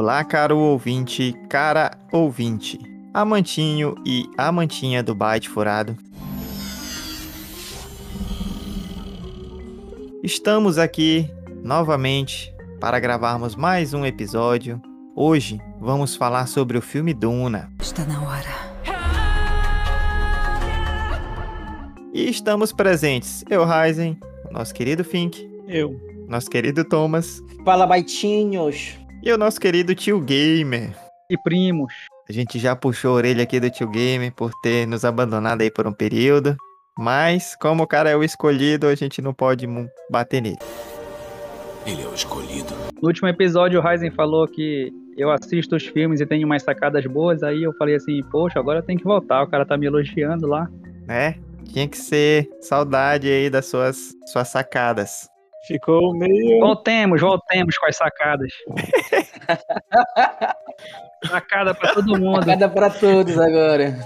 Olá, caro ouvinte, cara ouvinte, amantinho e amantinha do Byte Furado. Estamos aqui novamente para gravarmos mais um episódio. Hoje vamos falar sobre o filme Duna. Está na hora. E estamos presentes, eu, Ryzen, nosso querido Fink, Eu. nosso querido Thomas Fala, baitinhos. E o nosso querido Tio Gamer. E primos. A gente já puxou a orelha aqui do Tio Gamer por ter nos abandonado aí por um período. Mas, como o cara é o escolhido, a gente não pode bater nele. Ele é o escolhido. No último episódio, o Ryzen falou que eu assisto os filmes e tenho umas sacadas boas. Aí eu falei assim, poxa, agora eu tenho que voltar. O cara tá me elogiando lá. Né? Tinha que ser saudade aí das suas, suas sacadas. Ficou meio. Voltemos, voltemos com as sacadas. Sacada pra todo mundo. Cada pra todos agora.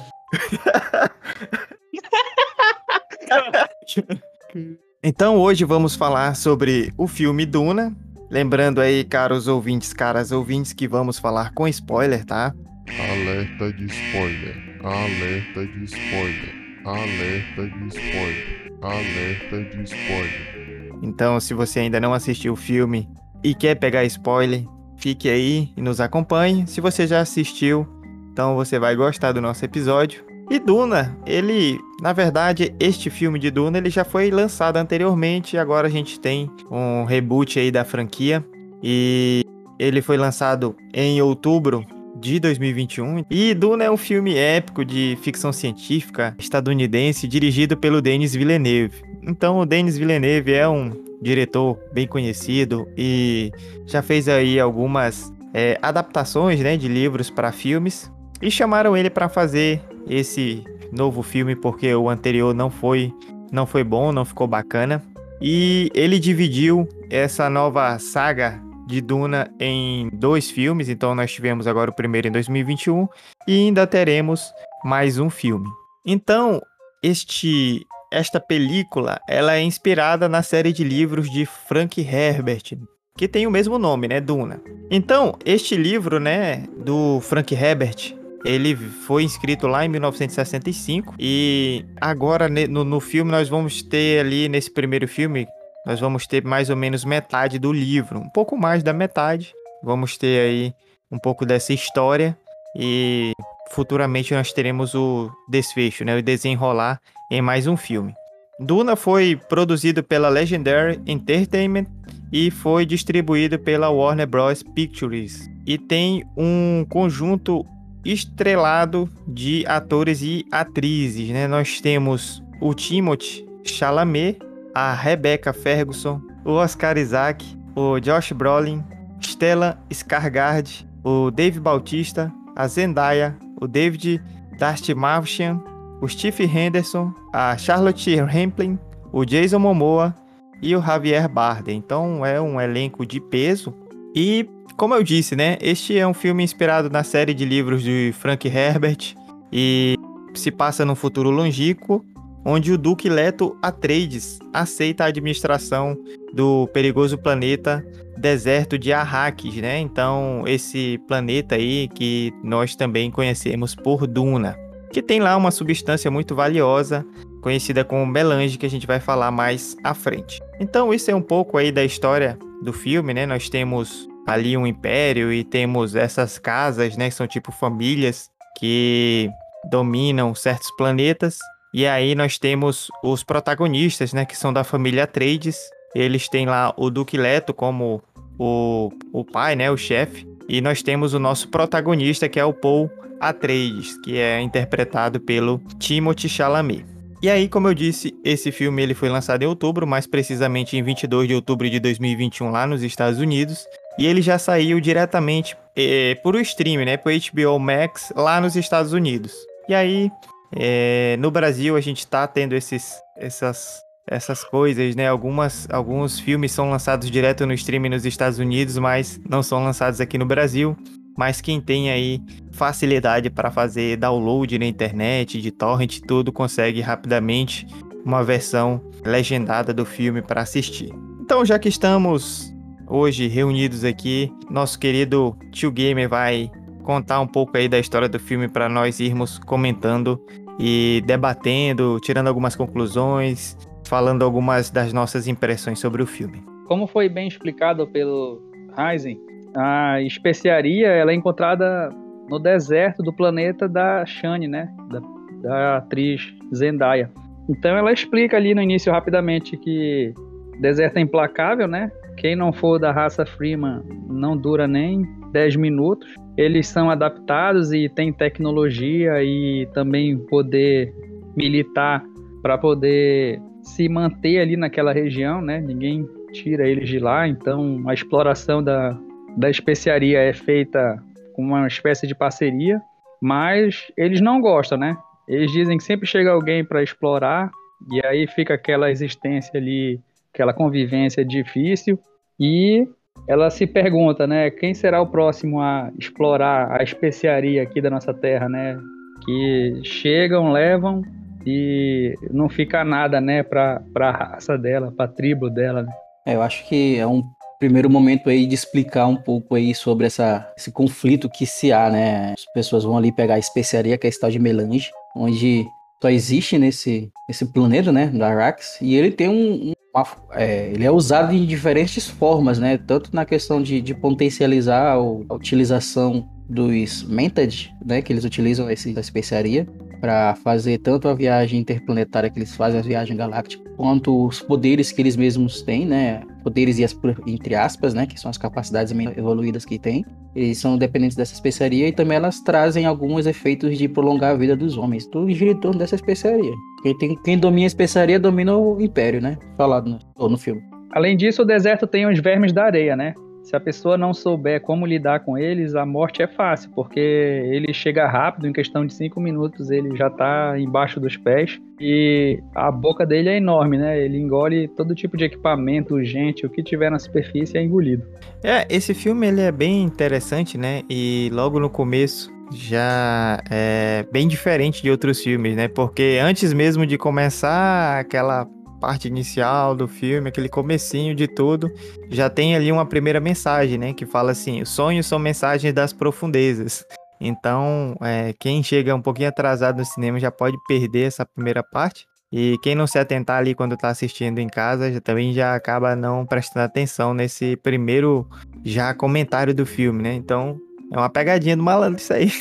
Então hoje vamos falar sobre o filme Duna. Lembrando aí, caros ouvintes, caras ouvintes, que vamos falar com spoiler, tá? Alerta de spoiler. Alerta de spoiler. Alerta de spoiler. Alerta de spoiler. Então, se você ainda não assistiu o filme e quer pegar spoiler, fique aí e nos acompanhe. Se você já assistiu, então você vai gostar do nosso episódio. E Duna, ele, na verdade, este filme de Duna, ele já foi lançado anteriormente, agora a gente tem um reboot aí da franquia e ele foi lançado em outubro de 2021. E Duna é um filme épico de ficção científica estadunidense dirigido pelo Denis Villeneuve. Então, o Denis Villeneuve é um diretor bem conhecido e já fez aí algumas é, adaptações né, de livros para filmes. E chamaram ele para fazer esse novo filme porque o anterior não foi, não foi bom, não ficou bacana. E ele dividiu essa nova saga de Duna em dois filmes. Então, nós tivemos agora o primeiro em 2021 e ainda teremos mais um filme. Então, este esta película, ela é inspirada na série de livros de Frank Herbert, que tem o mesmo nome, né, Duna. Então, este livro, né, do Frank Herbert, ele foi escrito lá em 1965 e agora no, no filme nós vamos ter ali nesse primeiro filme, nós vamos ter mais ou menos metade do livro, um pouco mais da metade. Vamos ter aí um pouco dessa história e futuramente nós teremos o desfecho, né, o desenrolar em mais um filme. Duna foi produzido pela Legendary Entertainment e foi distribuído pela Warner Bros. Pictures. E tem um conjunto estrelado de atores e atrizes, né? Nós temos o Timothy Chalamet, a Rebecca Ferguson, o Oscar Isaac, o Josh Brolin, Stella Skarsgård, o Dave Bautista, a Zendaya, o David Darstmarchian, o Steve Henderson, a Charlotte Rampling, o Jason Momoa e o Javier Bardem. Então é um elenco de peso. E como eu disse, né, este é um filme inspirado na série de livros de Frank Herbert e se passa num futuro longínquo, onde o Duque Leto Atreides aceita a administração do perigoso planeta deserto de Arrakis, né? Então, esse planeta aí que nós também conhecemos por Duna, que tem lá uma substância muito valiosa, conhecida como melange, que a gente vai falar mais à frente. Então, isso é um pouco aí da história do filme, né? Nós temos ali um império e temos essas casas, né, que são tipo famílias que dominam certos planetas. E aí nós temos os protagonistas, né, que são da família Atreides. Eles têm lá o Duque Leto como o, o pai, né, o chefe. E nós temos o nosso protagonista, que é o Paul Atreides, que é interpretado pelo Timothée Chalamet. E aí, como eu disse, esse filme ele foi lançado em outubro, mais precisamente em 22 de outubro de 2021 lá nos Estados Unidos. E ele já saiu diretamente eh, por o stream, né, por HBO Max lá nos Estados Unidos. E aí, eh, no Brasil a gente tá tendo esses, essas, essas coisas, né? Algumas, alguns filmes são lançados direto no stream nos Estados Unidos, mas não são lançados aqui no Brasil. Mas quem tem aí facilidade para fazer download na internet, de torrent, tudo, consegue rapidamente uma versão legendada do filme para assistir. Então, já que estamos hoje reunidos aqui. Nosso querido tio Gamer vai contar um pouco aí da história do filme para nós irmos comentando e debatendo, tirando algumas conclusões, falando algumas das nossas impressões sobre o filme. Como foi bem explicado pelo Heisen, a especiaria ela é encontrada no deserto do planeta da Shane, né? Da, da atriz Zendaya. Então ela explica ali no início rapidamente que deserto é implacável, né? Quem não for da raça Freeman não dura nem 10 minutos. Eles são adaptados e têm tecnologia e também poder militar para poder se manter ali naquela região, né? Ninguém tira eles de lá, então a exploração da, da especiaria é feita com uma espécie de parceria, mas eles não gostam, né? Eles dizem que sempre chega alguém para explorar e aí fica aquela existência ali, aquela convivência difícil e ela se pergunta, né, quem será o próximo a explorar a especiaria aqui da nossa terra, né? Que chegam, levam e não fica nada, né, para a raça dela, para a tribo dela. Né? É, eu acho que é um primeiro momento aí de explicar um pouco aí sobre essa, esse conflito que se há, né? As pessoas vão ali pegar a especiaria, que é a tal de melange, onde só existe nesse, nesse planeta, né, da Arax, e ele tem um, uma, é, ele é usado de diferentes formas, né, tanto na questão de, de potencializar a utilização dos Mented, né, que eles utilizam essa especiaria para fazer tanto a viagem interplanetária que eles fazem, a viagem galáctica, quanto os poderes que eles mesmos têm, né, poderes e as, entre aspas, né, que são as capacidades evoluídas que têm, eles são dependentes dessa especiaria e também elas trazem alguns efeitos de prolongar a vida dos homens. Tudo gira em torno dessa especiaria. Quem, tem, quem domina a especiaria domina o império, né? Falado no, no filme. Além disso, o deserto tem os vermes da areia, né? Se a pessoa não souber como lidar com eles, a morte é fácil, porque ele chega rápido, em questão de cinco minutos ele já está embaixo dos pés e a boca dele é enorme, né? Ele engole todo tipo de equipamento, gente, o que tiver na superfície é engolido. É, esse filme ele é bem interessante, né? E logo no começo já é bem diferente de outros filmes, né? Porque antes mesmo de começar aquela parte inicial do filme, aquele comecinho de tudo, já tem ali uma primeira mensagem, né? Que fala assim: os sonhos são mensagens das profundezas. Então, é, quem chega um pouquinho atrasado no cinema já pode perder essa primeira parte. E quem não se atentar ali quando está assistindo em casa já, também já acaba não prestando atenção nesse primeiro já comentário do filme, né? Então, é uma pegadinha do malandro isso aí.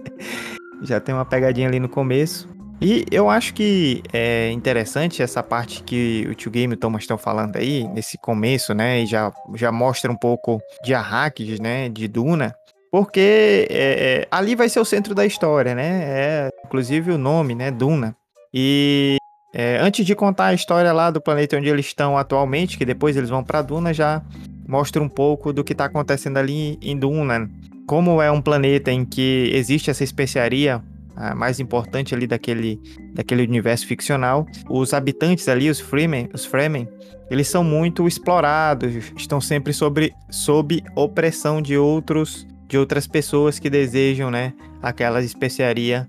já tem uma pegadinha ali no começo. E eu acho que é interessante essa parte que o Tio Game e o Thomas estão falando aí, nesse começo, né? E já, já mostra um pouco de Arrakis, né? De Duna. Porque é, é, ali vai ser o centro da história, né? É, inclusive o nome, né? Duna. E é, antes de contar a história lá do planeta onde eles estão atualmente, que depois eles vão para Duna, já mostra um pouco do que está acontecendo ali em Duna. Como é um planeta em que existe essa especiaria a mais importante ali daquele, daquele universo ficcional. Os habitantes ali, os Fremen, os Fremen, eles são muito explorados, estão sempre sobre, sob opressão de outros de outras pessoas que desejam, né, aquela especiaria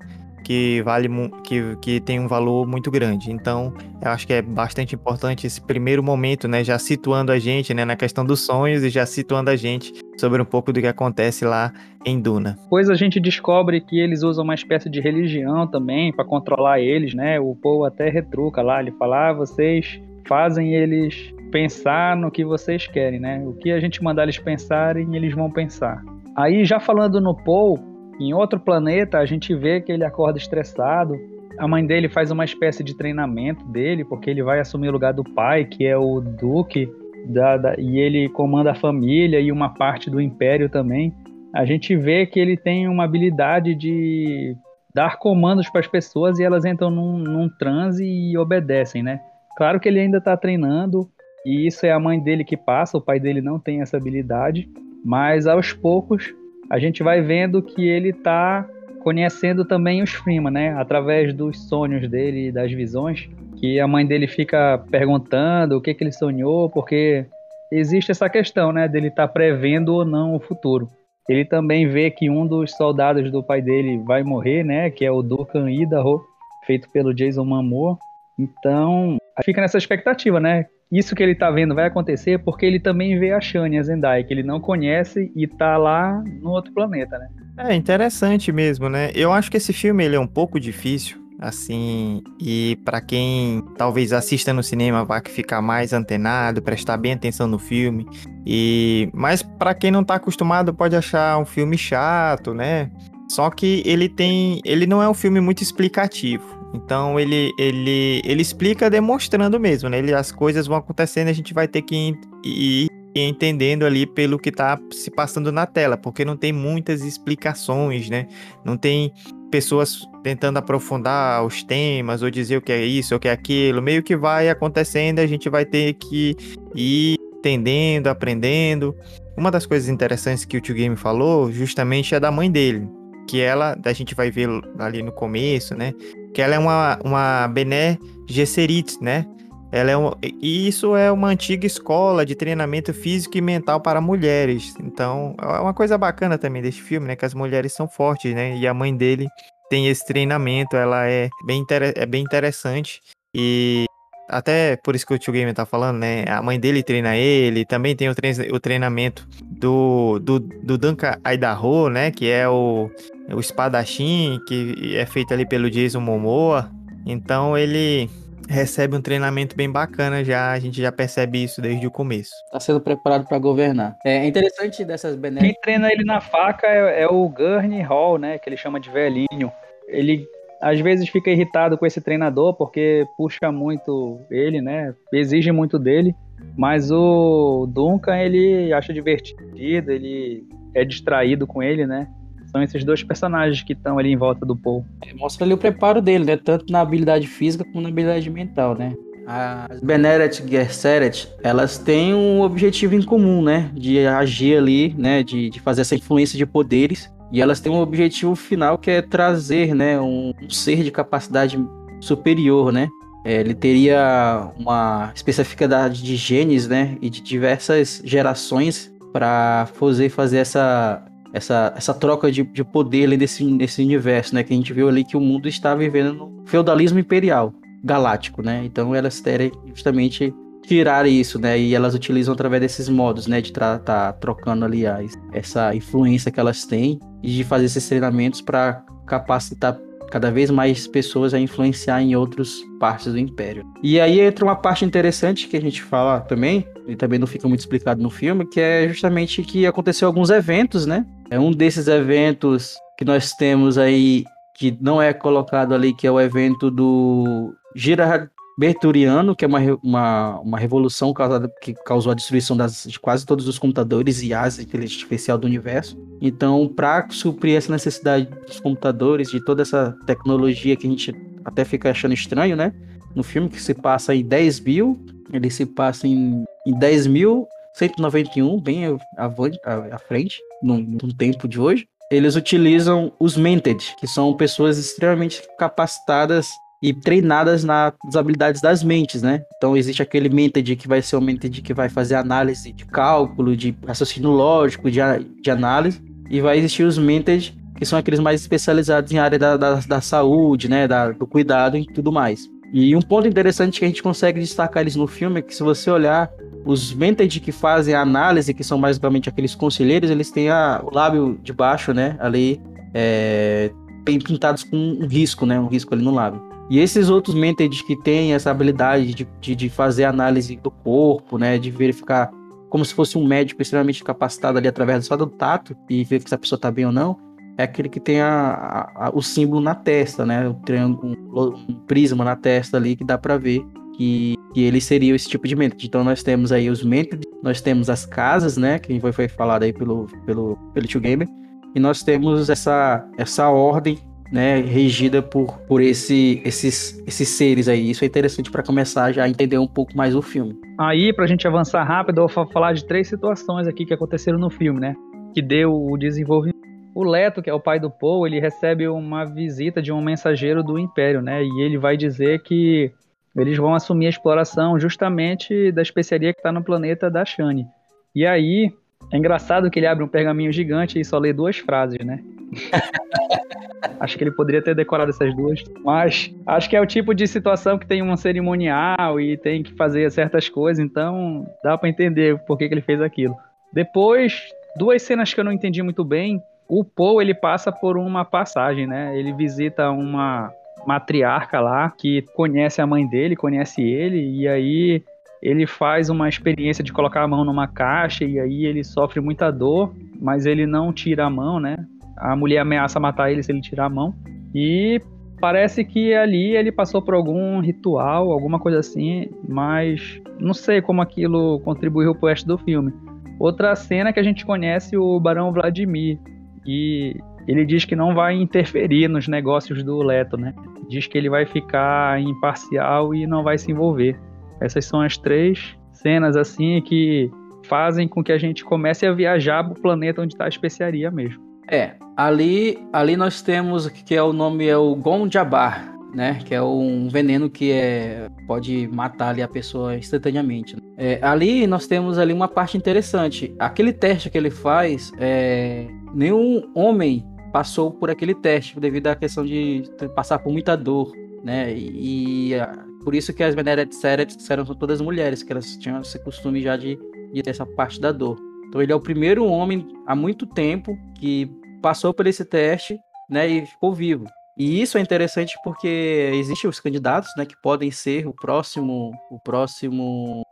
que vale que, que tem um valor muito grande. Então, eu acho que é bastante importante esse primeiro momento, né, já situando a gente, né, na questão dos sonhos e já situando a gente sobre um pouco do que acontece lá em Duna. Depois a gente descobre que eles usam uma espécie de religião também para controlar eles, né? O povo até retruca lá, ele fala: ah, vocês fazem eles pensar no que vocês querem, né? O que a gente mandar eles pensarem, eles vão pensar. Aí já falando no Paul, em outro planeta, a gente vê que ele acorda estressado. A mãe dele faz uma espécie de treinamento dele, porque ele vai assumir o lugar do pai, que é o Duque, da, da, e ele comanda a família e uma parte do império também. A gente vê que ele tem uma habilidade de dar comandos para as pessoas e elas entram num, num transe e obedecem, né? Claro que ele ainda está treinando, e isso é a mãe dele que passa, o pai dele não tem essa habilidade, mas aos poucos a gente vai vendo que ele está conhecendo também os Freeman, né? Através dos sonhos dele, das visões, que a mãe dele fica perguntando o que, que ele sonhou, porque existe essa questão, né? Dele estar tá prevendo ou não o futuro. Ele também vê que um dos soldados do pai dele vai morrer, né? Que é o Duncan Idaho, feito pelo Jason Momoa. Então, fica nessa expectativa, né? Isso que ele tá vendo vai acontecer porque ele também vê a Shani, a Zendaya, que ele não conhece e tá lá no outro planeta, né? É interessante mesmo, né? Eu acho que esse filme ele é um pouco difícil, assim, e para quem talvez assista no cinema vai ficar mais antenado, prestar bem atenção no filme. E mas para quem não tá acostumado pode achar um filme chato, né? Só que ele tem, ele não é um filme muito explicativo. Então ele, ele, ele explica demonstrando mesmo, né? Ele, as coisas vão acontecendo a gente vai ter que ir, entendendo ali pelo que está se passando na tela, porque não tem muitas explicações, né? Não tem pessoas tentando aprofundar os temas ou dizer o que é isso o que é aquilo. Meio que vai acontecendo, a gente vai ter que ir entendendo, aprendendo. Uma das coisas interessantes que o Tio Game falou, justamente é da mãe dele, que ela, a gente vai ver ali no começo, né? Que ela é uma, uma Bené Gesserit, né? Ela é um, e isso é uma antiga escola de treinamento físico e mental para mulheres. Então, é uma coisa bacana também desse filme, né? Que as mulheres são fortes, né? E a mãe dele tem esse treinamento, ela é bem, é bem interessante. E até por isso que o tio Gamer tá falando, né? A mãe dele treina ele, também tem o, trein o treinamento do, do, do Duncan Idaho, né? Que é o, o espadachim, que é feito ali pelo Jason Momoa. Então ele recebe um treinamento bem bacana já, a gente já percebe isso desde o começo. Tá sendo preparado para governar. É interessante dessas benéficas. Quem treina ele na faca é, é, o Gurney Hall, né, que ele chama de velhinho. Ele às vezes fica irritado com esse treinador porque puxa muito ele, né, exige muito dele, mas o Duncan ele acha divertido, ele é distraído com ele, né? São esses dois personagens que estão ali em volta do Paul. É, mostra ali o preparo dele, né? Tanto na habilidade física como na habilidade mental, né? As Beneret e Gerseret, elas têm um objetivo em comum, né? De agir ali, né? De, de fazer essa influência de poderes. E elas têm um objetivo final que é trazer, né? Um, um ser de capacidade superior, né? É, ele teria uma especificidade de genes, né? E de diversas gerações para fazer, fazer essa essa, essa troca de, de poder ali desse, desse universo, né? Que a gente viu ali que o mundo está vivendo no feudalismo imperial galáctico, né? Então elas querem justamente tirar isso, né? E elas utilizam através desses modos, né? De estar tá trocando, aliás, essa influência que elas têm e de fazer esses treinamentos para capacitar cada vez mais pessoas a influenciar em outras partes do império. E aí entra uma parte interessante que a gente fala também, e também não fica muito explicado no filme, que é justamente que aconteceu alguns eventos, né? É um desses eventos que nós temos aí que não é colocado ali, que é o evento do Girard Berturiano, que é uma, uma, uma revolução causada, que causou a destruição das, de quase todos os computadores e as inteligência artificial do universo. Então, para suprir essa necessidade dos computadores, de toda essa tecnologia que a gente até fica achando estranho, né? No filme que se passa em 10 mil, ele se passa em, em 10.191, bem à, frente, no, no tempo de hoje eles utilizam os Mented, que são pessoas extremamente capacitadas e treinadas nas habilidades das mentes, né? Então existe aquele mented que vai ser o mented que vai fazer análise de cálculo, de raciocínio lógico, de, de análise, e vai existir os mented que são aqueles mais especializados em área da, da, da saúde, né? Da, do cuidado e tudo mais. E um ponto interessante que a gente consegue destacar eles no filme é que se você olhar os mented que fazem a análise, que são basicamente aqueles conselheiros, eles têm a, o lábio de baixo, né? Ali é, bem pintados com um risco, né? Um risco ali no lábio. E esses outros mentedes que têm essa habilidade de, de, de, fazer análise do corpo, né, de verificar como se fosse um médico extremamente capacitado ali através só do tato e ver se a pessoa está bem ou não, é aquele que tem a, a, a, o símbolo na testa, né, um, um prisma na testa ali que dá para ver que, que ele seria esse tipo de mented. Então nós temos aí os mented, nós temos as casas, né, que foi, foi falado aí pelo, pelo, pelo Tio Gamer, e nós temos essa, essa ordem né, regida por, por esse, esses, esses seres aí. Isso é interessante para começar já a entender um pouco mais o filme. Aí, para a gente avançar rápido, eu vou falar de três situações aqui que aconteceram no filme, né? Que deu o desenvolvimento. O Leto, que é o pai do Paul, ele recebe uma visita de um mensageiro do Império, né? E ele vai dizer que eles vão assumir a exploração justamente da especiaria que está no planeta da Shani. E aí, é engraçado que ele abre um pergaminho gigante e só lê duas frases, né? acho que ele poderia ter decorado essas duas. Mas acho que é o tipo de situação que tem um cerimonial e tem que fazer certas coisas, então dá para entender por que, que ele fez aquilo. Depois, duas cenas que eu não entendi muito bem. O Paul, ele passa por uma passagem, né? Ele visita uma matriarca lá que conhece a mãe dele, conhece ele, e aí ele faz uma experiência de colocar a mão numa caixa e aí ele sofre muita dor, mas ele não tira a mão, né? A mulher ameaça matar ele se ele tirar a mão. E parece que ali ele passou por algum ritual, alguma coisa assim, mas não sei como aquilo contribuiu pro resto do filme. Outra cena que a gente conhece o Barão Vladimir e ele diz que não vai interferir nos negócios do Leto, né? Diz que ele vai ficar imparcial e não vai se envolver. Essas são as três cenas assim que fazem com que a gente comece a viajar para o planeta onde está a especiaria mesmo. É, ali, ali nós temos que é o nome é o Gonjabar, né? Que é um veneno que é, pode matar ali a pessoa instantaneamente. Né? É, ali nós temos ali uma parte interessante. Aquele teste que ele faz, é, nenhum homem passou por aquele teste devido à questão de passar por muita dor, né? E, e por isso que as Veneretes Ceretes eram todas mulheres, que elas tinham esse costume já de, de ter essa parte da dor. Então ele é o primeiro homem há muito tempo que passou por esse teste, né, e ficou vivo. E isso é interessante porque existem os candidatos, né, que podem ser o próximo, o próximo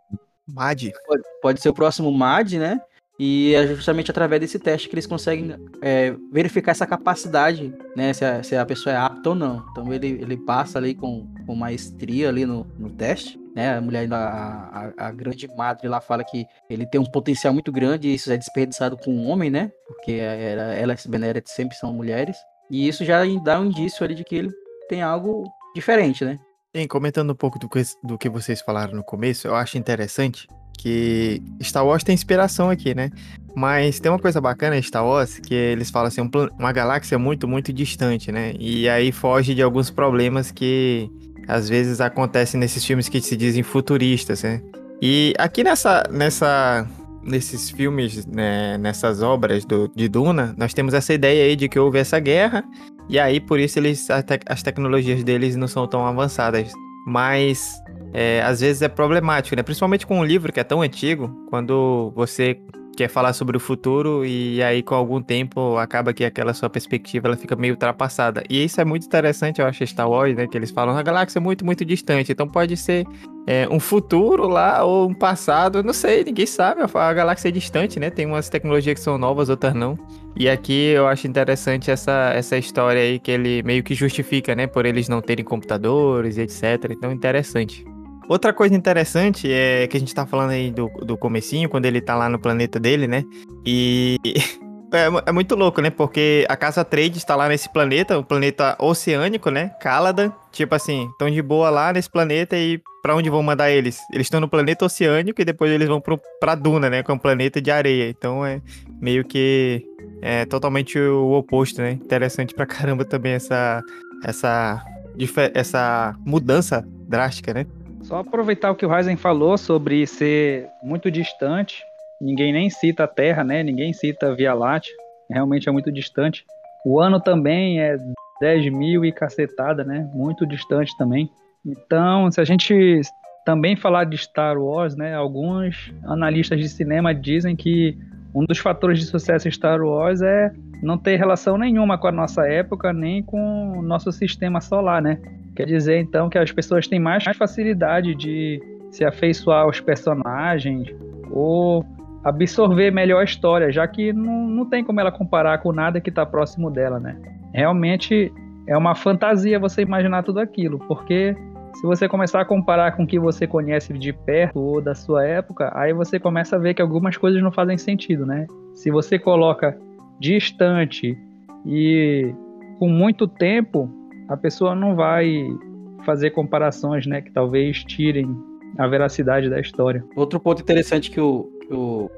MAD. Pode, pode ser o próximo MAD, né? E é justamente através desse teste que eles conseguem é, verificar essa capacidade, né? Se a, se a, pessoa é apta ou não. Então ele, ele passa ali com, com maestria ali no, no teste. Né? A mulher, a, a, a, grande madre lá fala que ele tem um potencial muito grande e isso é desperdiçado com um homem, né? Porque ela, ela e Beneret sempre são mulheres. E isso já dá um indício ali de que ele tem algo diferente, né? Sim, comentando um pouco do que, do que vocês falaram no começo, eu acho interessante que Star Wars tem inspiração aqui, né? Mas tem uma coisa bacana em Star Wars, que eles falam assim, um uma galáxia muito, muito distante, né? E aí foge de alguns problemas que às vezes acontecem nesses filmes que se dizem futuristas, né? E aqui nessa, nessa, nesses filmes, né, nessas obras do, de Duna, nós temos essa ideia aí de que houve essa guerra, e aí por isso eles, as tecnologias deles não são tão avançadas. Mas é, às vezes é problemático, né? Principalmente com um livro que é tão antigo, quando você quer falar sobre o futuro e aí com algum tempo acaba que aquela sua perspectiva ela fica meio ultrapassada. E isso é muito interessante, eu acho, Star Wars, né? Que eles falam, a galáxia é muito, muito distante. Então pode ser é, um futuro lá ou um passado, não sei, ninguém sabe. A, galáxia é distante, né? Tem umas tecnologias que são novas, outras não. E aqui eu acho interessante essa, essa história aí que ele meio que justifica, né? Por eles não terem computadores e etc. Então interessante. Outra coisa interessante é que a gente tá falando aí do, do comecinho, quando ele tá lá no planeta dele, né? E é, é, muito louco, né? Porque a Casa Trade está lá nesse planeta, o um planeta oceânico, né? Caladan. Tipo assim, estão de boa lá nesse planeta e para onde vão mandar eles? Eles estão no planeta oceânico e depois eles vão pro, pra Duna, né? Que é um planeta de areia. Então é meio que é totalmente o oposto, né? Interessante pra caramba também essa, essa, essa mudança drástica, né? Só aproveitar o que o Ryzen falou sobre ser muito distante. Ninguém nem cita a Terra, né? Ninguém cita a Via Láctea. Realmente é muito distante. O ano também é 10 mil e cacetada, né? Muito distante também. Então, se a gente também falar de Star Wars, né? Alguns analistas de cinema dizem que um dos fatores de sucesso em Star Wars é não ter relação nenhuma com a nossa época, nem com o nosso sistema solar, né? Quer dizer, então, que as pessoas têm mais facilidade de se afeiçoar aos personagens ou absorver melhor a história, já que não, não tem como ela comparar com nada que está próximo dela, né? Realmente é uma fantasia você imaginar tudo aquilo, porque se você começar a comparar com o que você conhece de perto ou da sua época, aí você começa a ver que algumas coisas não fazem sentido, né? Se você coloca distante e com muito tempo, a pessoa não vai fazer comparações, né, que talvez tirem a veracidade da história. Outro ponto interessante que o,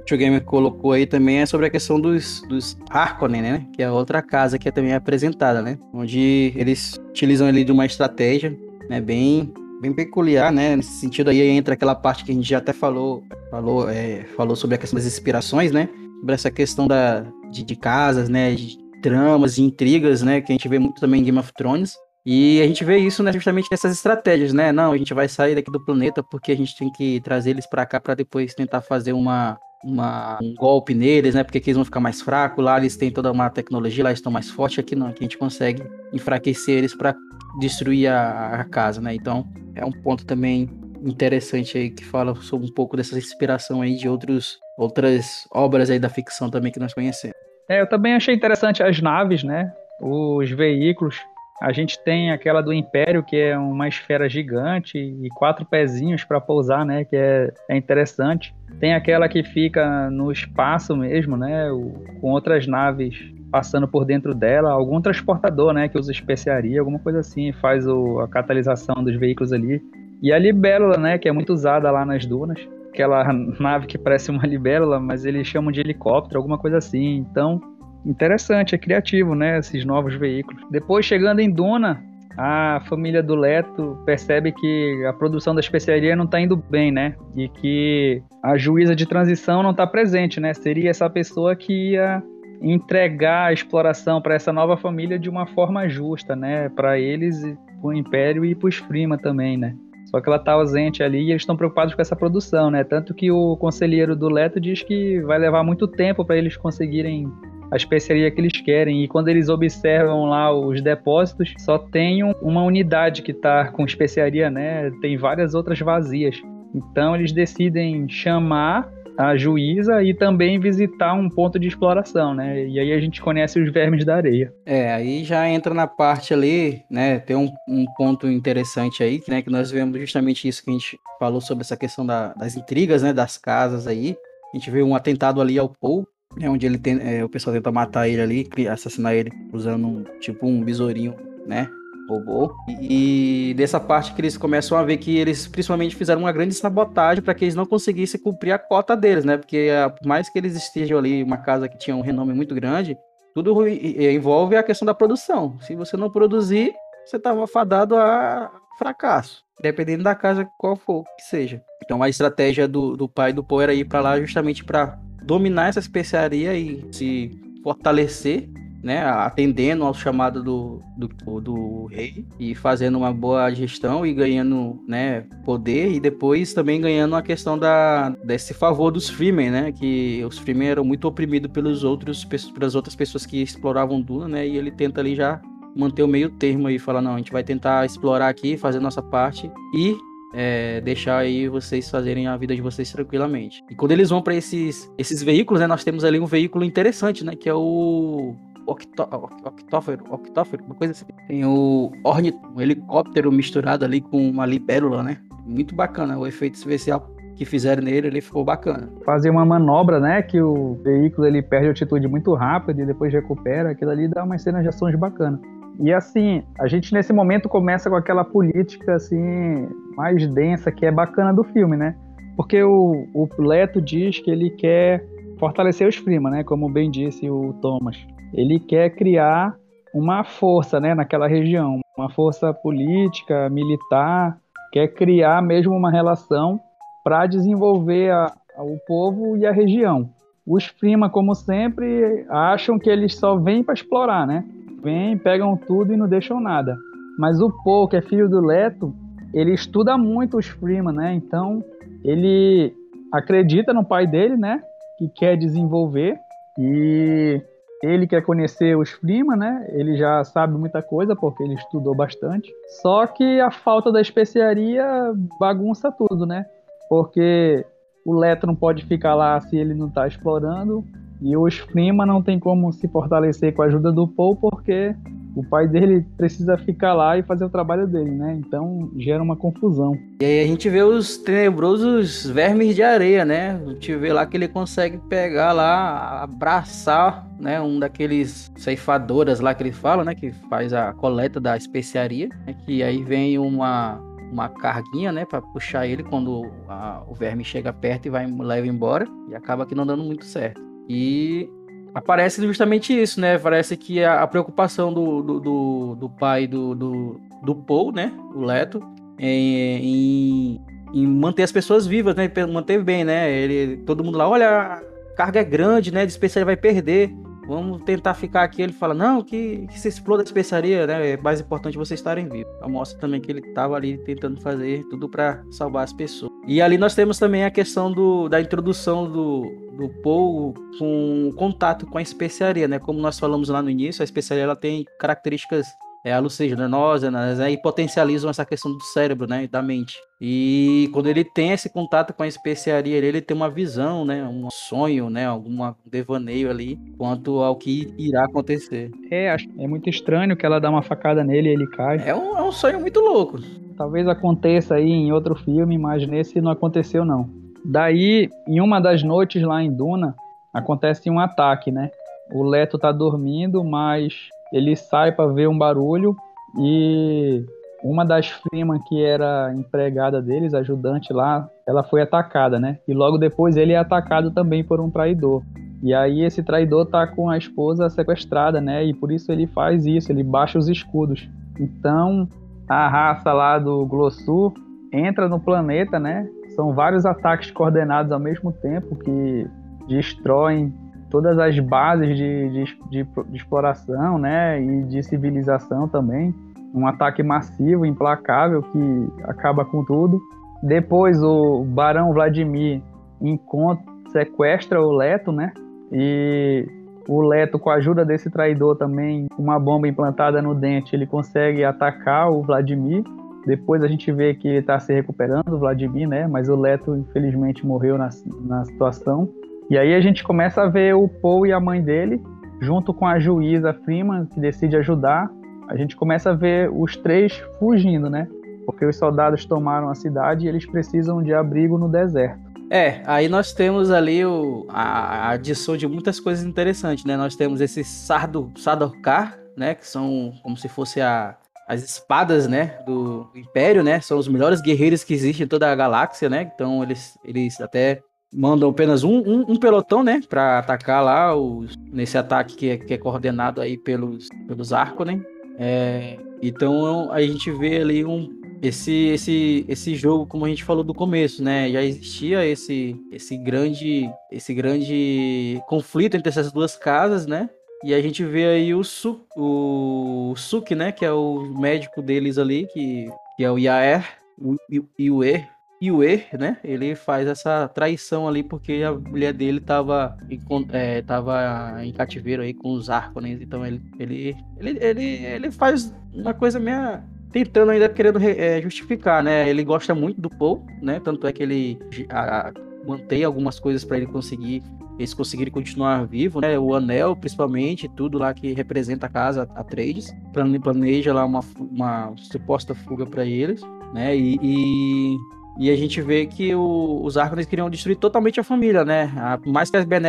que o Gamer colocou aí também é sobre a questão dos, dos Harkonnen, né? Que é outra casa que é também apresentada, né? Onde eles utilizam ali de uma estratégia, né? Bem, bem peculiar, né? Nesse sentido aí entra aquela parte que a gente já até falou, falou, é, falou sobre a questão das inspirações, né? Sobre essa questão da, de, de casas, né? De tramas e intrigas, né? Que a gente vê muito também em Game of Thrones. E a gente vê isso né, justamente nessas estratégias, né? Não, a gente vai sair daqui do planeta porque a gente tem que trazer eles para cá para depois tentar fazer uma, uma, um golpe neles, né? Porque aqui eles vão ficar mais fracos, lá eles têm toda uma tecnologia, lá eles estão mais fortes, aqui não, aqui a gente consegue enfraquecer eles para destruir a, a, casa, né? Então é um ponto também interessante aí que fala sobre um pouco dessa inspiração aí de outros, outras obras aí da ficção também que nós conhecemos. É, eu também achei interessante as naves, né? Os veículos a gente tem aquela do Império, que é uma esfera gigante e quatro pezinhos para pousar, né? Que é, é interessante. Tem aquela que fica no espaço mesmo, né? O, com outras naves passando por dentro dela. Algum transportador, né? Que usa especiaria, alguma coisa assim, faz o, a catalisação dos veículos ali. E a libélula, né? Que é muito usada lá nas dunas. Aquela nave que parece uma libélula, mas eles chamam de helicóptero, alguma coisa assim. Então, interessante, é criativo, né? Esses novos veículos. Depois, chegando em Duna, a família do Leto percebe que a produção da especiaria não está indo bem, né? E que a juíza de transição não está presente, né? Seria essa pessoa que ia entregar a exploração para essa nova família de uma forma justa, né? Para eles, para o Império e para os Frima também, né? Só que ela está ausente ali e eles estão preocupados com essa produção, né? Tanto que o conselheiro do Leto diz que vai levar muito tempo para eles conseguirem a especiaria que eles querem. E quando eles observam lá os depósitos, só tem uma unidade que está com especiaria, né? Tem várias outras vazias. Então eles decidem chamar a juíza e também visitar um ponto de exploração, né? E aí a gente conhece os vermes da areia. É, aí já entra na parte ali, né? Tem um, um ponto interessante aí, né? Que nós vemos justamente isso que a gente falou sobre essa questão da, das intrigas, né? Das casas aí. A gente vê um atentado ali ao Paul, é onde ele tem, é, o pessoal tenta matar ele ali, assassinar ele usando um, tipo um besourinho, né? Robô. E, dessa parte que eles começam a ver que eles principalmente fizeram uma grande sabotagem para que eles não conseguissem cumprir a cota deles, né? Porque a, por mais que eles estejam ali, uma casa que tinha um renome muito grande, tudo envolve a questão da produção. Se você não produzir, você estava fadado a fracasso, dependendo da casa qual for que seja. Então a estratégia do, do pai do Poe era ir para lá justamente para dominar essa especiaria e se fortalecer, né, atendendo ao chamado do, do, do, rei e fazendo uma boa gestão e ganhando, né, poder e depois também ganhando a questão da desse favor dos Freemen, né, que os Freemen eram muito oprimidos pelos outros pelas outras pessoas que exploravam Duna, né, e ele tenta ali já manter o meio termo aí, falar não, a gente vai tentar explorar aqui, fazer nossa parte e é, deixar aí vocês fazerem a vida de vocês tranquilamente. E quando eles vão para esses, esses veículos, né, nós temos ali um veículo interessante, né, que é o octófero, octófero, uma coisa assim. Tem o ornit, um helicóptero misturado ali com uma libélula, né? Muito bacana o efeito especial que fizeram nele, ele ficou bacana. Fazer uma manobra, né, que o veículo ele perde altitude muito rápido e depois recupera, aquilo ali dá umas cenas de ações bacanas. E assim, a gente nesse momento começa com aquela política assim mais densa que é bacana do filme, né? Porque o, o Leto diz que ele quer fortalecer os Freeman, né? Como bem disse o Thomas. Ele quer criar uma força, né, naquela região, uma força política, militar, quer criar mesmo uma relação para desenvolver a, a, o povo e a região. Os Freeman, como sempre, acham que eles só vêm para explorar, né? vêm, pegam tudo e não deixam nada. Mas o Paul, que é filho do Leto, ele estuda muito os Freeman, né? Então, ele acredita no pai dele, né? Que quer desenvolver e ele quer conhecer os Freeman, né? Ele já sabe muita coisa porque ele estudou bastante. Só que a falta da especiaria bagunça tudo, né? Porque o Leto não pode ficar lá se ele não está explorando. E o Freeman não tem como se fortalecer com a ajuda do Paul porque o pai dele precisa ficar lá e fazer o trabalho dele, né? Então gera uma confusão. E aí a gente vê os tenebrosos vermes de areia, né? A gente vê lá que ele consegue pegar lá, abraçar, né? Um daqueles ceifadoras lá que ele fala, né? Que faz a coleta da especiaria. Né? Que aí vem uma, uma carguinha, né? Pra puxar ele quando a, o verme chega perto e vai leva embora. E acaba aqui não dando muito certo. E aparece justamente isso, né? Parece que a, a preocupação do, do, do, do, pai do, do, do Paul, né? O Leto, em, em, em, manter as pessoas vivas, né? Manter bem, né? Ele, todo mundo lá, olha, a carga é grande, né? De especial vai perder. Vamos tentar ficar aqui. Ele fala, não, que, que se exploda a especiaria, né? É mais importante vocês estarem vivos. Então, mostra também que ele estava ali tentando fazer tudo para salvar as pessoas. E ali nós temos também a questão do, da introdução do, do Paul com contato com a especiaria, né? Como nós falamos lá no início, a especiaria ela tem características é, alucinógenas né, e potencializam essa questão do cérebro, né, da mente. E quando ele tem esse contato com a especiaria, ele tem uma visão, né, um sonho, né, algum devaneio ali quanto ao que irá acontecer. É, é muito estranho que ela dá uma facada nele e ele cai. É um, é um sonho muito louco. Talvez aconteça aí em outro filme, mas nesse não aconteceu não. Daí, em uma das noites lá em Duna, acontece um ataque, né? O Leto tá dormindo, mas ele sai para ver um barulho e uma das Freeman que era empregada deles, ajudante lá, ela foi atacada, né? E logo depois ele é atacado também por um traidor. E aí esse traidor tá com a esposa sequestrada, né? E por isso ele faz isso, ele baixa os escudos. Então, a raça lá do Glossu entra no planeta, né? São vários ataques coordenados ao mesmo tempo que destroem todas as bases de, de, de, de, exploração né, e de civilização também. Um ataque massivo, implacável, que acaba com tudo. Depois o Barão Vladimir encontra, sequestra o Leto, né? E o Leto, com a ajuda desse traidor também, uma bomba implantada no dente, ele consegue atacar o Vladimir. Depois a gente vê que ele está se recuperando, o Vladimir, né? Mas o Leto, infelizmente, morreu na, na situação. E aí a gente começa a ver o Paul e a mãe dele, junto com a juíza Freeman, que decide ajudar. A gente começa a ver os três fugindo, né? Porque os soldados tomaram a cidade e eles precisam de abrigo no deserto. É, aí nós temos ali o, a, a adição de muitas coisas interessantes, né? Nós temos esse Sardo, Sardorcar, né? Que são como se fosse a, as espadas, né? Do Império, né? São os melhores guerreiros que existem em toda a galáxia, né? Então eles, eles até mandam apenas um, um, um, pelotão, né, para atacar lá os, nesse ataque que é, que é, coordenado aí pelos, pelos Arconen. É, então a gente vê ali um, esse, esse, esse jogo, como a gente falou do começo, né, já existia esse, esse grande, esse grande conflito entre essas duas casas, né, e a gente vê aí o, Su, o Suki, né, que é o médico deles ali, que, que é o Yaer, o Iuer, e o Er, né, ele faz essa traição ali porque a mulher dele tava em, é, tava em cativeiro aí com os Arcones, então ele, ele, ele, ele, ele faz uma coisa meio tentando ainda querendo é, justificar, né, ele gosta muito do Paul, né, tanto é que ele a, a, mantém algumas coisas para ele conseguir eles conseguirem continuar vivo, né? O anel, principalmente, tudo lá que representa a casa, a Trades, planeja lá uma, uma suposta fuga para eles, né? E, e, e a gente vê que o, os Arcones queriam destruir totalmente a família, né? A, mais que as Bene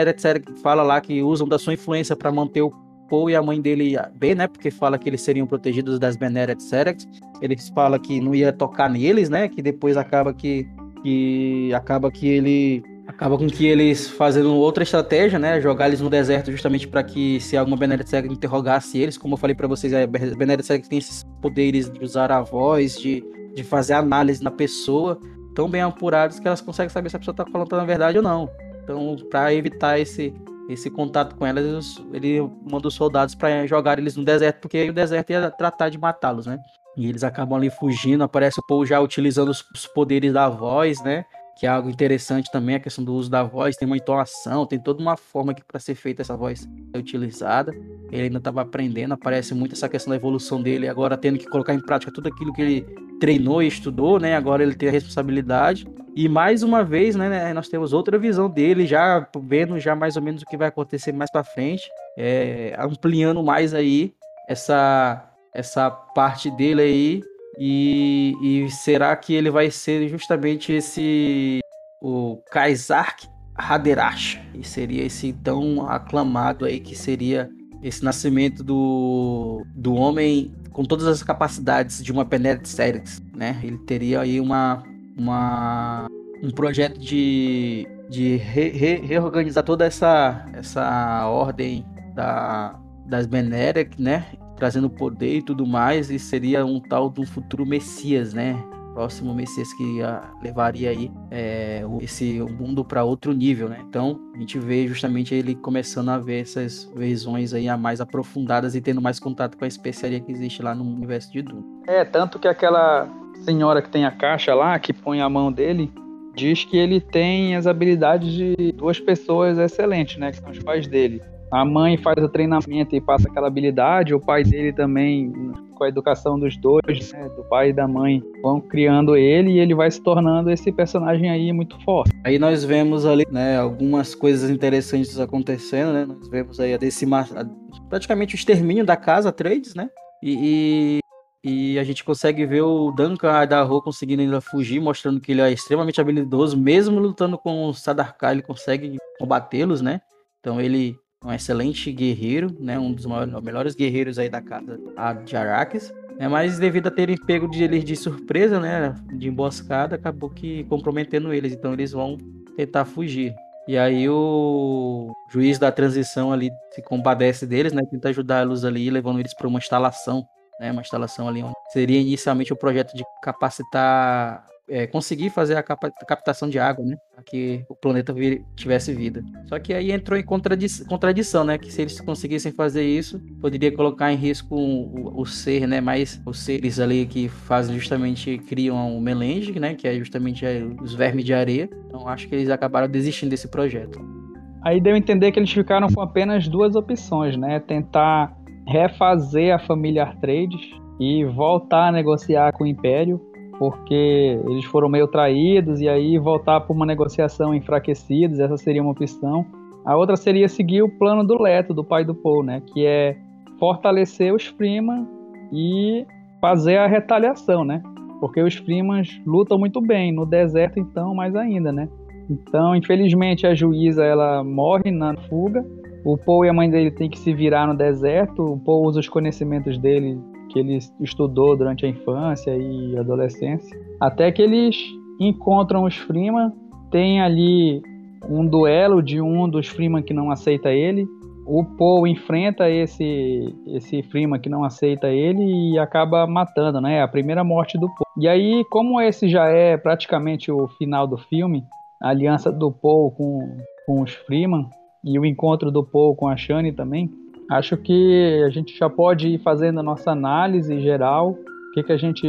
fala lá que usam da sua influência para manter o Paul e a mãe dele bem, né? Porque fala que eles seriam protegidos das Bene Gesserit. Eles falam que não ia tocar neles, né? Que depois acaba que, que acaba que ele acaba com que eles fazendo outra estratégia, né? Jogar eles no deserto justamente para que se alguma Bene Gesserit interrogasse eles, como eu falei para vocês, a Bene Gesserit tem esses poderes de usar a voz, de de fazer análise na pessoa tão bem apurados que elas conseguem saber se a pessoa está falando a verdade ou não. Então, para evitar esse, esse contato com elas, ele manda os soldados para jogar eles no deserto, porque o deserto ia tratar de matá-los, né? E eles acabam ali fugindo, aparece o Paul já utilizando os poderes da voz, né? Que é algo interessante também, a questão do uso da voz, tem uma entonação, tem toda uma forma que para ser feita essa voz ser utilizada. Ele ainda estava aprendendo, aparece muito essa questão da evolução dele, agora tendo que colocar em prática tudo aquilo que ele treinou e estudou, né? Agora ele tem a responsabilidade. E mais uma vez, né, né nós temos outra visão dele, já vendo já mais ou menos o que vai acontecer mais para frente, é, ampliando mais aí essa essa parte dele aí e, e, será que ele vai ser justamente esse o Kaisark Haderash? E seria esse tão aclamado aí que seria esse nascimento do, do homem com todas as capacidades de uma Penetra Serix, né? Ele teria aí uma, uma um projeto de, de re, re, reorganizar toda essa, essa ordem da, das Beneric, né? Trazendo poder e tudo mais, e seria um tal um futuro Messias, né? próximo Messias que levaria aí é, esse mundo para outro nível, né? Então a gente vê justamente ele começando a ver essas visões aí a mais aprofundadas e tendo mais contato com a especiaria que existe lá no universo de Duna. É, tanto que aquela senhora que tem a caixa lá, que põe a mão dele, diz que ele tem as habilidades de duas pessoas excelentes, né? Que são os pais dele. A mãe faz o treinamento e passa aquela habilidade, o pai dele também, com a educação dos dois, né, do pai e da mãe, vão criando ele e ele vai se tornando esse personagem aí muito forte. Aí nós vemos ali, né, algumas coisas interessantes acontecendo, né? Nós vemos aí a decima, praticamente o extermínio da casa Trades, né? E, e, e, a gente consegue ver o Duncan Idaho conseguindo ainda fugir, mostrando que ele é extremamente habilidoso, mesmo lutando com o Sadarkar, ele consegue combatê-los, né? Então ele um excelente guerreiro, né? Um dos maiores, melhores guerreiros aí da casa de Arrakis. É, mas devido a terem pego de eles de surpresa, né? De emboscada, acabou que comprometendo eles. Então eles vão tentar fugir. E aí o juiz da transição ali se compadece deles, né? Tenta ajudá-los ali, levando eles para uma instalação, né? Uma instalação ali onde seria inicialmente o projeto de capacitar é, conseguir fazer a captação de água, né? Para que o planeta tivesse vida. Só que aí entrou em contradi contradição, né? Que se eles conseguissem fazer isso, poderia colocar em risco o, o, ser, né? Mas os seres ali que fazem justamente, criam o melange, né? Que é justamente os vermes de areia. Então acho que eles acabaram desistindo desse projeto. Aí deu a entender que eles ficaram com apenas duas opções, né? Tentar refazer a família Artrades e voltar a negociar com o Império porque eles foram meio traídos e aí voltar para uma negociação enfraquecidos, essa seria uma opção. A outra seria seguir o plano do Leto, do pai do Paul, né, que é fortalecer os Freeman e fazer a retaliação, né? Porque os Freemans lutam muito bem no deserto, então mais ainda, né? Então, infelizmente, a juíza ela morre na fuga. O Paul e a mãe dele têm que se virar no deserto. O Paul usa os conhecimentos dele que ele estudou durante a infância e adolescência, até que eles encontram os Freeman, tem ali um duelo de um dos Freeman que não aceita ele, o Paul enfrenta esse esse Freeman que não aceita ele e acaba matando, né? A primeira morte do Paul. E aí, como esse já é praticamente o final do filme, a aliança do Paul com, com os Freeman e o encontro do Paul com a Shani também, Acho que a gente já pode ir fazendo a nossa análise geral, o que, que a gente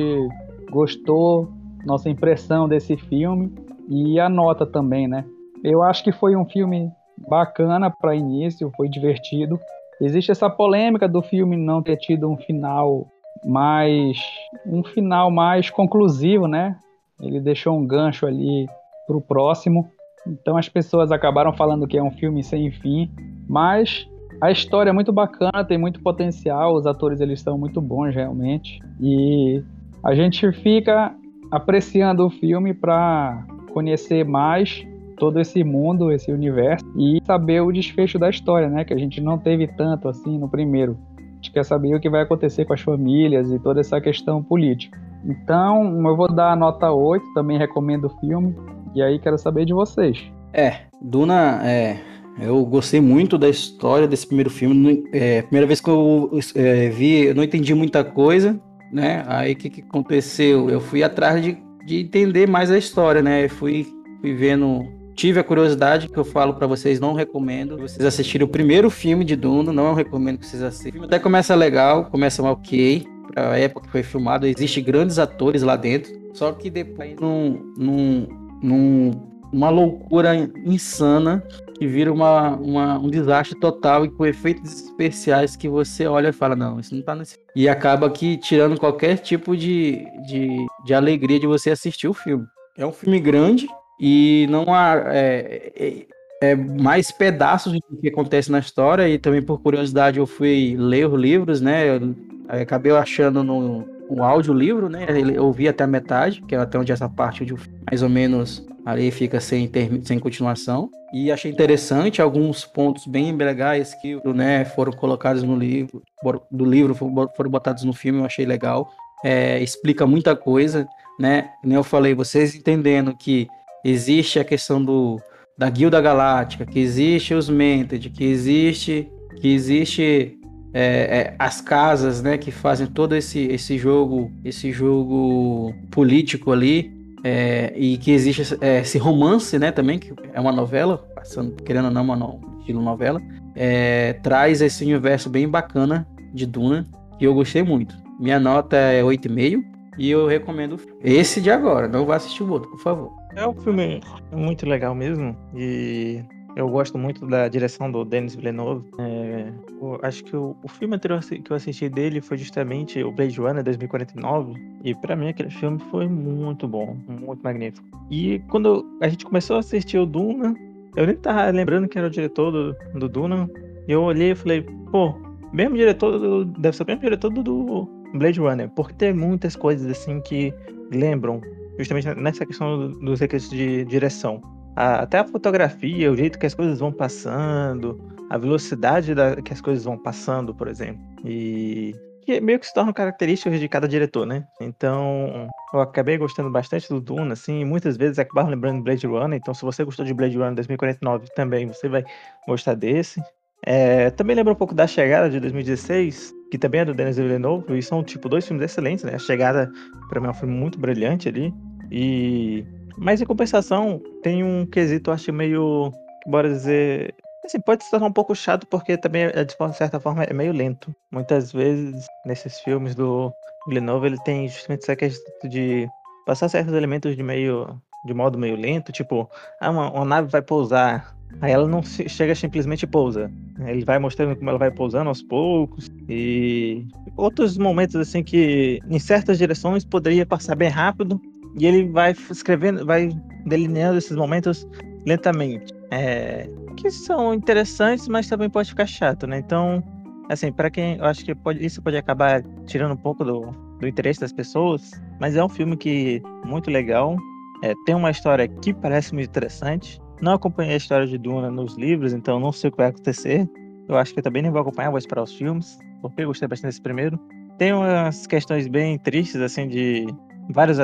gostou, nossa impressão desse filme e a nota também, né? Eu acho que foi um filme bacana para início, foi divertido. Existe essa polêmica do filme não ter tido um final mais um final mais conclusivo, né? Ele deixou um gancho ali para o próximo. Então as pessoas acabaram falando que é um filme sem fim, mas a história é muito bacana, tem muito potencial, os atores eles são muito bons realmente. E a gente fica apreciando o filme para conhecer mais todo esse mundo, esse universo e saber o desfecho da história, né? Que a gente não teve tanto assim no primeiro. A gente quer saber o que vai acontecer com as famílias e toda essa questão política. Então, eu vou dar a nota 8, também recomendo o filme. E aí quero saber de vocês. É, Duna é eu gostei muito da história desse primeiro filme. É, primeira vez que eu é, vi, eu não entendi muita coisa, né? Aí o que, que aconteceu? Eu fui atrás de, de entender mais a história, né? Eu fui, fui vendo. Tive a curiosidade que eu falo para vocês, não recomendo vocês assistirem o primeiro filme de Duna, não recomendo que vocês assistam. Até começa legal, começa ok, para a época que foi filmado, existe grandes atores lá dentro, só que depois num, num, num uma loucura insana que vira uma, uma, um desastre total e com efeitos especiais que você olha e fala, não, isso não tá nesse. E acaba que tirando qualquer tipo de, de, de alegria de você assistir o filme. É um filme grande e não há. É, é, é mais pedaços do que acontece na história, e também por curiosidade eu fui ler os livros, né? Eu, acabei achando no, um audiolivro, né? Eu vi até a metade, que é até onde essa parte de mais ou menos ali fica sem, sem continuação. E achei interessante alguns pontos bem legais que né, foram colocados no livro, do livro, foram botados no filme, eu achei legal. É, explica muita coisa, né? Como eu falei, vocês entendendo que existe a questão do, da Guilda Galáctica, que existe os Mented, que existe que existe é, é, as casas, né, que fazem todo esse, esse jogo, esse jogo político ali, é, e que existe é, esse romance, né, também, que é uma novela, passando, querendo ou não, uma no, estilo novela, é, traz esse universo bem bacana de Duna, que eu gostei muito. Minha nota é 8,5 e eu recomendo esse de agora, não vá assistir o outro, por favor. É um filme muito legal mesmo e eu gosto muito da direção do Denis Villeneuve. É, acho que o, o, filme anterior que eu assisti dele foi justamente o Blade Runner 2049 e para mim aquele filme foi muito bom, muito magnífico. E quando a gente começou a assistir o Duna, eu nem tava lembrando que era o diretor do, do Duna. E eu olhei e falei, pô, mesmo diretor do, deve ser o mesmo diretor do Blade Runner, porque tem muitas coisas assim que lembram justamente nessa questão dos requisitos de direção. A, até a fotografia, o jeito que as coisas vão passando, a velocidade da, que as coisas vão passando, por exemplo. E que meio que se tornam características de cada diretor, né? Então, eu acabei gostando bastante do Duna, assim, e muitas vezes acabaram lembrando de Blade Runner, então se você gostou de Blade Runner 2049 também, você vai gostar desse. É, também lembra um pouco da Chegada de 2016, que também é do Denis Villeneuve, e são, tipo, dois filmes excelentes, né? A Chegada, pra mim, é um filme muito brilhante ali, e... Mas, em compensação, tem um quesito, eu acho, meio, bora dizer, Assim, pode se tornar um pouco chato porque também, é, de certa forma, é meio lento. Muitas vezes, nesses filmes do Villeneuve, ele tem justamente essa questão de passar certos elementos de meio de modo meio lento, tipo, ah, uma, uma nave vai pousar, aí ela não chega simplesmente pousa. Ele vai mostrando como ela vai pousando aos poucos e outros momentos assim que em certas direções poderia passar bem rápido e ele vai escrevendo, vai delineando esses momentos lentamente. É, que são interessantes, mas também pode ficar chato, né? Então, assim, para quem eu acho que pode, isso pode acabar tirando um pouco do, do interesse das pessoas, mas é um filme que muito legal. É, tem uma história que parece muito interessante. Não acompanhei a história de Duna nos livros, então não sei o que vai acontecer. Eu acho que eu também nem vou acompanhar, vou esperar os filmes, porque eu gostei bastante desse primeiro. Tem umas questões bem tristes, assim, de vários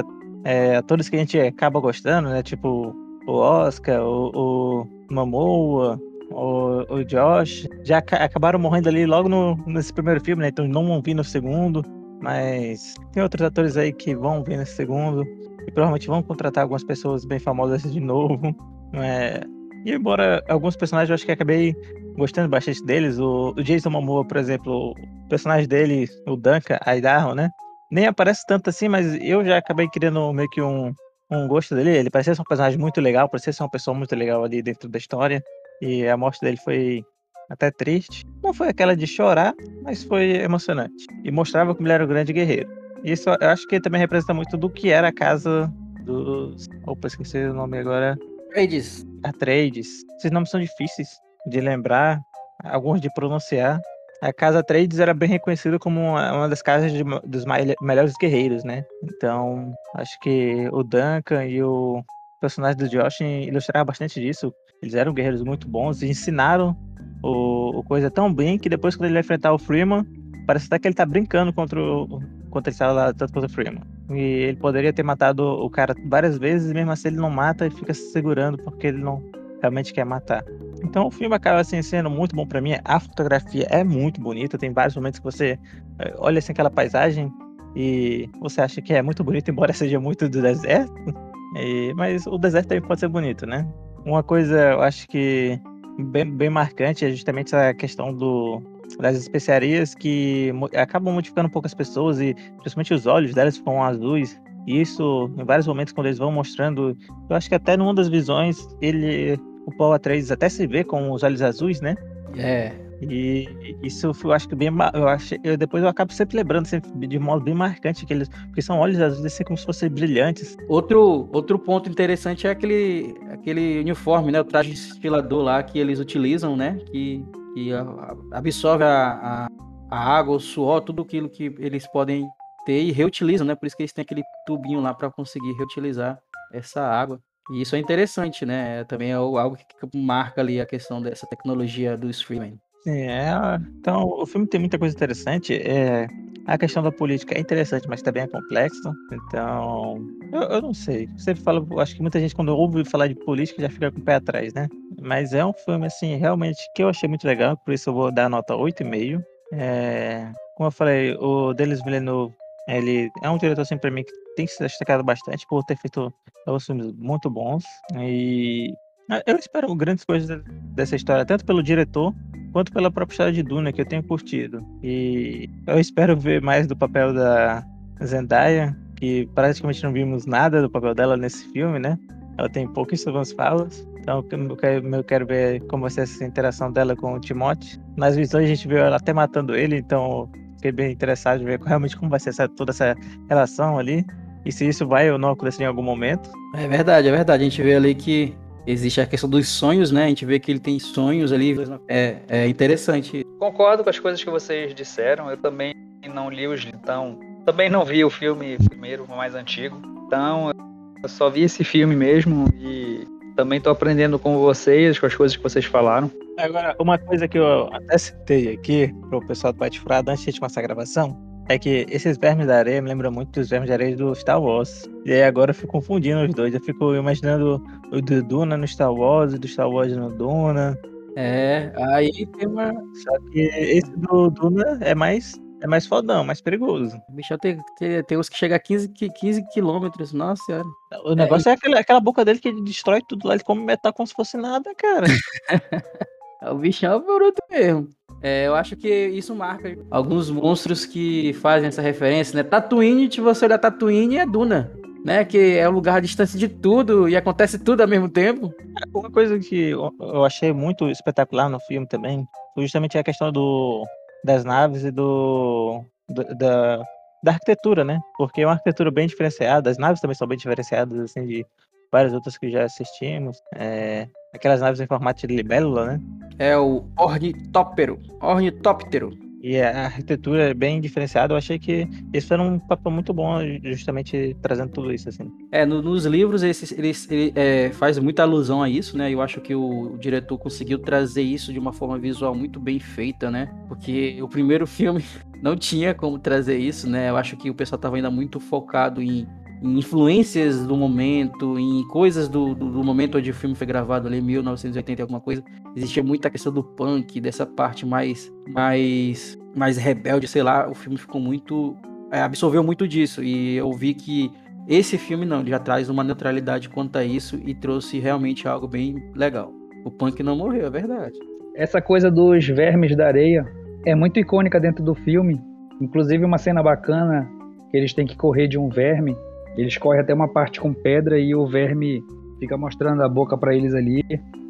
é, atores que a gente acaba gostando, né? Tipo o Oscar, o, o Momoa, o, o Josh, já acabaram morrendo ali logo no, nesse primeiro filme, né? Então não vão vir no segundo. Mas tem outros atores aí que vão vir nesse segundo. E provavelmente vão contratar algumas pessoas bem famosas de novo. É... E embora alguns personagens eu acho que acabei gostando bastante deles, o, o Jason Momoa, por exemplo, o personagem dele, o Duncan Idaho, né? Nem aparece tanto assim, mas eu já acabei criando meio que um, um gosto dele. Ele parecia ser um personagem muito legal, parecia ser uma pessoa muito legal ali dentro da história. E a morte dele foi até triste. Não foi aquela de chorar, mas foi emocionante. E mostrava como ele era um grande guerreiro. Isso eu acho que também representa muito do que era a casa dos. Opa, esqueci o nome agora. Trades. Atreides. Esses nomes são difíceis de lembrar, alguns de pronunciar. A Casa Trades era bem reconhecida como uma, das casas de, dos melhores guerreiros, né? Então, acho que o Duncan e o personagem do Josh ilustraram bastante disso. Eles eram guerreiros muito bons e ensinaram o, o coisa tão bem que depois, quando ele vai enfrentar o Freeman, parece até que ele tá brincando contra o, contra ele estava lá tanto contra o Freeman. E ele poderia ter matado o cara várias vezes, e mesmo assim ele não mata e fica se segurando porque ele não realmente quer matar. Então o filme acaba assim, sendo muito bom para mim. A fotografia é muito bonita, tem vários momentos que você eh, olha assim aquela paisagem e você acha que é muito bonito, embora seja muito do deserto. E, mas o deserto também pode ser bonito, né? Uma coisa eu acho que bem, bem marcante é justamente essa questão do, das especiarias que acabam modificando um pouco as pessoas e principalmente os olhos delas ficam azuis. E isso, em vários momentos, quando eles vão mostrando, eu acho que até numa das visões, ele o Paul Atreides até se vê com os olhos azuis, né? É. E isso eu acho que bem. Eu acho, eu, depois eu acabo sempre lembrando sempre de modo bem marcante que eles. Porque são olhos azuis assim como se fossem brilhantes. Outro, outro ponto interessante é aquele, aquele uniforme, né? O traje estilador lá que eles utilizam, né? Que, que absorve a, a, a água, o suor, tudo aquilo que eles podem ter e reutilizam, né? Por isso que eles têm aquele tubinho lá para conseguir reutilizar essa água. E isso é interessante, né? Também é algo que marca ali a questão dessa tecnologia do streaming. É, então o filme tem muita coisa interessante. É, a questão da política é interessante, mas também é complexo. Então, eu, eu não sei. Você fala, acho que muita gente quando ouve falar de política já fica com o pé atrás, né? Mas é um filme, assim, realmente que eu achei muito legal, por isso eu vou dar nota 8,5. É, como eu falei, o Denis Villeneuve, ele é um diretor, assim, pra mim, que tem se destacado bastante por ter feito alguns filmes muito bons. E ah, eu espero grandes coisas dessa história, tanto pelo diretor quanto pela própria história de Duna, que eu tenho curtido. E eu espero ver mais do papel da Zendaya, que praticamente não vimos nada do papel dela nesse filme, né? Ela tem pouquíssimas falas. Então eu quero, eu quero ver como vai ser essa interação dela com o Timote. Nas visões a gente viu ela até matando ele, então fiquei bem interessado em ver realmente como vai ser essa, toda essa relação ali. E se isso vai ou não acontecer em algum momento. É verdade, é verdade. A gente vê ali que existe a questão dos sonhos, né? A gente vê que ele tem sonhos ali. É, é interessante. Concordo com as coisas que vocês disseram. Eu também não li os. Então, também não vi o filme primeiro, o mais antigo. Então, eu só vi esse filme mesmo e também tô aprendendo com vocês, com as coisas que vocês falaram. Agora, uma coisa que eu até citei aqui pro pessoal do Bate Furado antes de começar a gravação, é que esses vermes da areia me lembram muito dos vermes da areia do Star Wars. E aí agora eu fico confundindo os dois. Eu fico imaginando o do Duna no Star Wars e do Star Wars no Duna. É, aí tem uma. Só que esse do Duna é mais é mais fodão, mais perigoso. O bichão tem, tem, tem uns que chega a 15, 15 quilômetros, nossa senhora. O negócio é, é aquela, aquela boca dele que ele destrói tudo lá, ele come metal como se fosse nada, cara. o bichão é bruto mesmo. É, eu acho que isso marca alguns monstros que fazem essa referência, né? Tatooine, se você olhar Tatooine, é Duna. Né, que é um lugar distância de tudo e acontece tudo ao mesmo tempo. Uma coisa que eu achei muito espetacular no filme também foi justamente a questão do, das naves e do, do da, da arquitetura, né? Porque é uma arquitetura bem diferenciada, as naves também são bem diferenciadas, assim, de várias outras que já assistimos. É, aquelas naves em formato de libélula, né? É o ornitóptero, ornitóptero. E a arquitetura é bem diferenciada. Eu achei que isso era um papel muito bom, justamente trazendo tudo isso, assim. É, no, nos livros esse, ele, ele é, faz muita alusão a isso, né? Eu acho que o, o, diretor conseguiu trazer isso de uma forma visual muito bem feita, né? Porque o primeiro filme não tinha como trazer isso, né? Eu acho que o pessoal estava ainda muito focado em influências do momento, em coisas do, do, do, momento onde o filme foi gravado ali, 1980 alguma coisa, existia muita questão do punk, dessa parte mais, mais, mais rebelde, sei lá, o filme ficou muito, é, absorveu muito disso, e eu vi que esse filme não, ele já traz uma neutralidade quanto a isso e trouxe realmente algo bem legal. O punk não morreu, é verdade. Essa coisa dos vermes da areia é muito icônica dentro do filme, inclusive uma cena bacana que eles têm que correr de um verme eles correm até uma parte com pedra e o verme fica mostrando a boca para eles ali,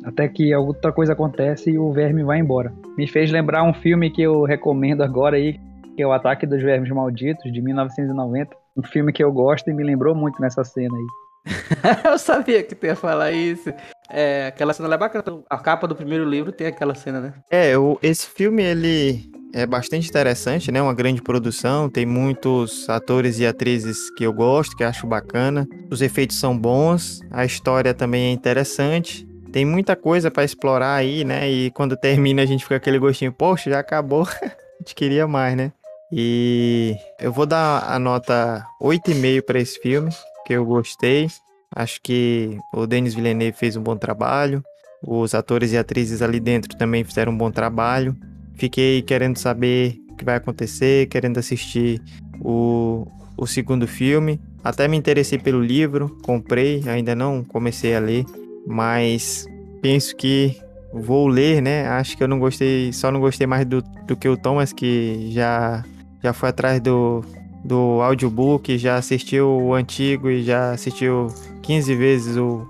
até que outra coisa acontece e o verme vai embora. Me fez lembrar um filme que eu recomendo agora aí, que é o Ataque dos Vermes Malditos, de 1990. Um filme que eu gosto e me lembrou muito nessa cena aí. eu sabia que tu ia falar isso. É, aquela cena é bacana. A capa do primeiro livro tem aquela cena, né? É, o, esse filme, ele é bastante interessante, né? Uma grande produção, tem muitos atores e atrizes que eu gosto, que acho bacana. Os efeitos são bons, a história também é interessante. Tem muita coisa para explorar aí, né? E quando termina a gente fica aquele gostinho, poxa, já acabou. a gente queria mais, né? E eu vou dar a nota 8,5 para esse filme, que eu gostei. Acho que o Denis Villeneuve fez um bom trabalho. Os atores e atrizes ali dentro também fizeram um bom trabalho. Fiquei querendo saber o que vai acontecer, querendo assistir o, o segundo filme. Até me interessei pelo livro, comprei, ainda não comecei a ler, mas penso que vou ler, né? Acho que eu não gostei, só não gostei mais do, do que o Thomas, que já, já foi atrás do, do audiobook, já assistiu o antigo e já assistiu 15 vezes o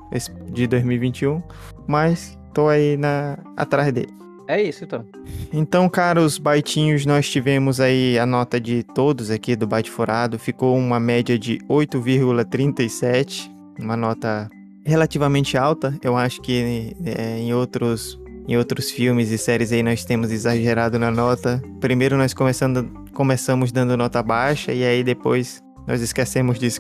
de 2021, mas tô aí na, atrás dele. É isso, então. Então, caros baitinhos, nós tivemos aí a nota de todos aqui do Byte Furado. Ficou uma média de 8,37. Uma nota relativamente alta. Eu acho que é, em outros em outros filmes e séries aí nós temos exagerado na nota. Primeiro nós começando, começamos dando nota baixa e aí depois nós esquecemos disso,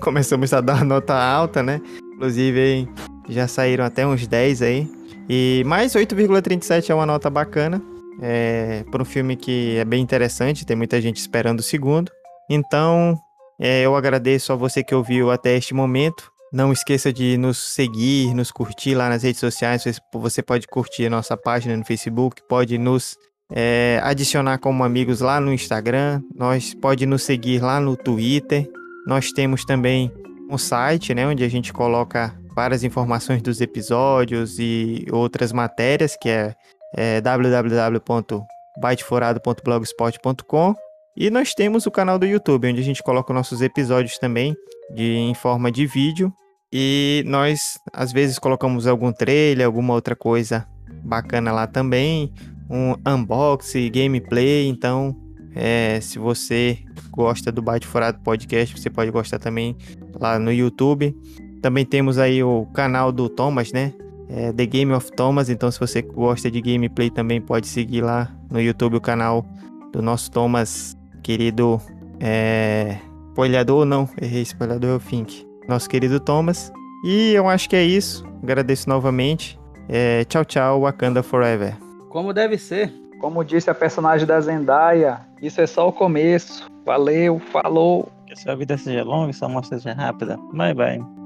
começamos a dar nota alta, né? Inclusive já saíram até uns 10 aí. E mais 8,37 é uma nota bacana. É, para um filme que é bem interessante, tem muita gente esperando o segundo. Então, é, eu agradeço a você que ouviu até este momento. Não esqueça de nos seguir, nos curtir lá nas redes sociais. Você pode curtir nossa página no Facebook, pode nos é, adicionar como amigos lá no Instagram, nós pode nos seguir lá no Twitter. Nós temos também um site, né, onde a gente coloca várias informações dos episódios e outras matérias, que é, é www.byteforado.blogspot.com. E nós temos o canal do YouTube, onde a gente coloca nossos episódios também de, em forma de vídeo. E nós, às vezes, colocamos algum trailer, alguma outra coisa bacana lá também. Um unboxing, gameplay. Então, é, se você gosta do Bate Furado Podcast, você pode gostar também lá no YouTube. Também temos aí o canal do Thomas, né? É The Game of Thomas. Então, se você gosta de gameplay, também pode seguir lá no YouTube o canal do nosso Thomas querido é, spoilador, não, errei, spoilador é o Fink, nosso querido Thomas. E eu acho que é isso. Agradeço novamente. É, tchau, tchau, Wakanda Forever. Como deve ser. Como disse a personagem da Zendaya, isso é só o começo. Valeu, falou. Que sua vida seja longa e sua morte seja rápida. Bye, bye.